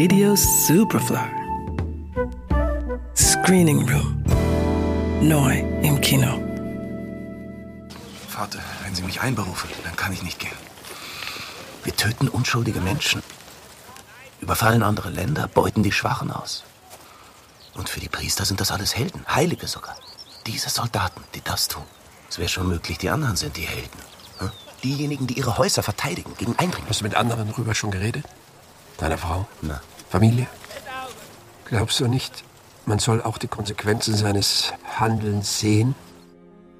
Radio Superfly. Screening Room. Neu im Kino. Vater, wenn Sie mich einberufen, dann kann ich nicht gehen. Wir töten unschuldige Menschen, überfallen andere Länder, beuten die Schwachen aus. Und für die Priester sind das alles Helden, Heilige sogar. Diese Soldaten, die das tun. Es wäre schon möglich, die anderen sind die Helden. Hm? Diejenigen, die ihre Häuser verteidigen gegen Eindringlinge. Hast du mit anderen darüber schon geredet? Deiner Frau? Na, Familie? Glaubst du nicht, man soll auch die Konsequenzen seines Handelns sehen?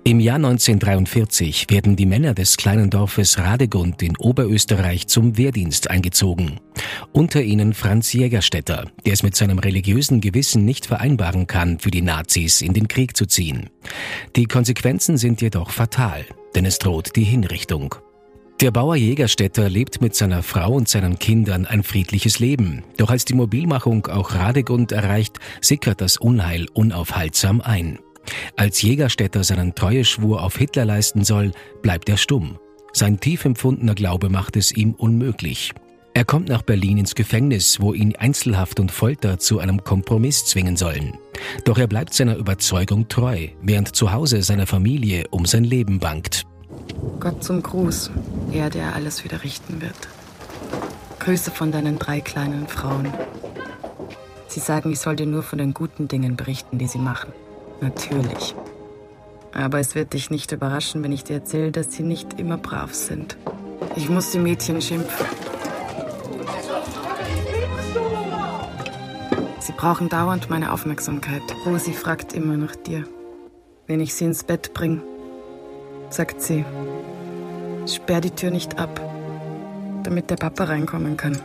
Im Jahr 1943 werden die Männer des kleinen Dorfes Radegund in Oberösterreich zum Wehrdienst eingezogen. Unter ihnen Franz Jägerstätter, der es mit seinem religiösen Gewissen nicht vereinbaren kann, für die Nazis in den Krieg zu ziehen. Die Konsequenzen sind jedoch fatal, denn es droht die Hinrichtung. Der Bauer Jägerstätter lebt mit seiner Frau und seinen Kindern ein friedliches Leben. Doch als die Mobilmachung auch Radegund erreicht, sickert das Unheil unaufhaltsam ein. Als Jägerstätter seinen Treueschwur auf Hitler leisten soll, bleibt er stumm. Sein tief empfundener Glaube macht es ihm unmöglich. Er kommt nach Berlin ins Gefängnis, wo ihn Einzelhaft und Folter zu einem Kompromiss zwingen sollen. Doch er bleibt seiner Überzeugung treu, während zu Hause seiner Familie um sein Leben bangt. Gott zum Gruß, er, der alles wieder richten wird. Grüße von deinen drei kleinen Frauen. Sie sagen, ich soll dir nur von den guten Dingen berichten, die sie machen. Natürlich. Aber es wird dich nicht überraschen, wenn ich dir erzähle, dass sie nicht immer brav sind. Ich muss die Mädchen schimpfen. Sie brauchen dauernd meine Aufmerksamkeit. Rosi fragt immer nach dir. Wenn ich sie ins Bett bringe, sagt sie, sperr die Tür nicht ab, damit der Papa reinkommen kann.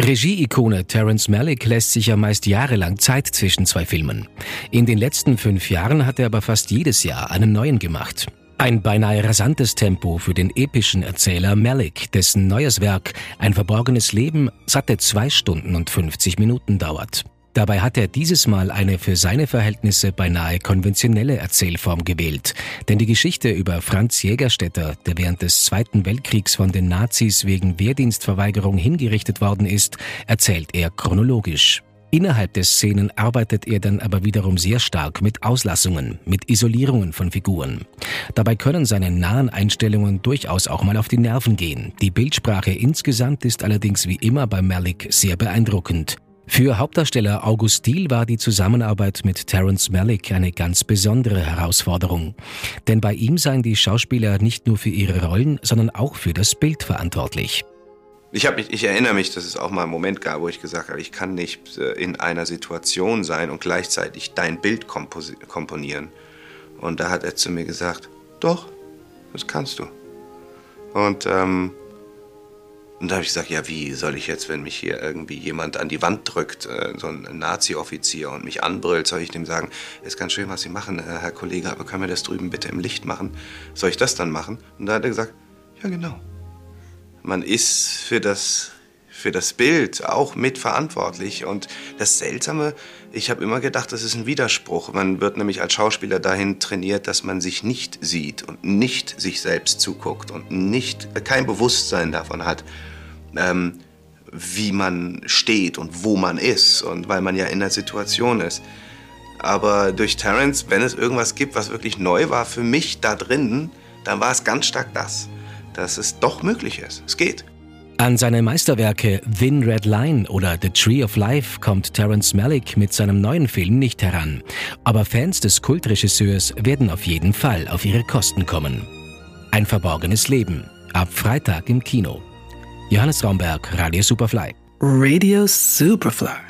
Regie-Ikone Terence Malick lässt sich ja meist jahrelang Zeit zwischen zwei Filmen. In den letzten fünf Jahren hat er aber fast jedes Jahr einen neuen gemacht. Ein beinahe rasantes Tempo für den epischen Erzähler Malick, dessen neues Werk Ein verborgenes Leben satte zwei Stunden und 50 Minuten dauert. Dabei hat er dieses Mal eine für seine Verhältnisse beinahe konventionelle Erzählform gewählt. Denn die Geschichte über Franz Jägerstätter, der während des Zweiten Weltkriegs von den Nazis wegen Wehrdienstverweigerung hingerichtet worden ist, erzählt er chronologisch. Innerhalb des Szenen arbeitet er dann aber wiederum sehr stark mit Auslassungen, mit Isolierungen von Figuren. Dabei können seine nahen Einstellungen durchaus auch mal auf die Nerven gehen. Die Bildsprache insgesamt ist allerdings wie immer bei Malick sehr beeindruckend. Für Hauptdarsteller August Diel war die Zusammenarbeit mit Terence Malick eine ganz besondere Herausforderung. Denn bei ihm seien die Schauspieler nicht nur für ihre Rollen, sondern auch für das Bild verantwortlich. Ich, hab ich erinnere mich, dass es auch mal einen Moment gab, wo ich gesagt habe, ich kann nicht äh, in einer Situation sein und gleichzeitig dein Bild komponieren. Und da hat er zu mir gesagt, doch, das kannst du. Und, ähm, und da habe ich gesagt, ja, wie soll ich jetzt, wenn mich hier irgendwie jemand an die Wand drückt, äh, so ein Nazi-Offizier und mich anbrüllt, soll ich dem sagen, ist ganz schön, was Sie machen, äh, Herr Kollege, aber können wir das drüben bitte im Licht machen? Soll ich das dann machen? Und da hat er gesagt, ja, genau man ist für das, für das Bild auch mitverantwortlich. Und das Seltsame, ich habe immer gedacht, das ist ein Widerspruch. Man wird nämlich als Schauspieler dahin trainiert, dass man sich nicht sieht und nicht sich selbst zuguckt und nicht, kein Bewusstsein davon hat, ähm, wie man steht und wo man ist und weil man ja in der Situation ist. Aber durch Terence, wenn es irgendwas gibt, was wirklich neu war für mich da drin, dann war es ganz stark das dass es doch möglich ist. Es geht. An seine Meisterwerke Thin Red Line oder The Tree of Life kommt Terence Malick mit seinem neuen Film nicht heran. Aber Fans des Kultregisseurs werden auf jeden Fall auf ihre Kosten kommen. Ein verborgenes Leben. Ab Freitag im Kino. Johannes Raumberg, Radio Superfly. Radio Superfly.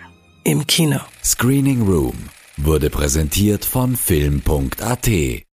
Im Kino. Screening Room wurde präsentiert von Film.at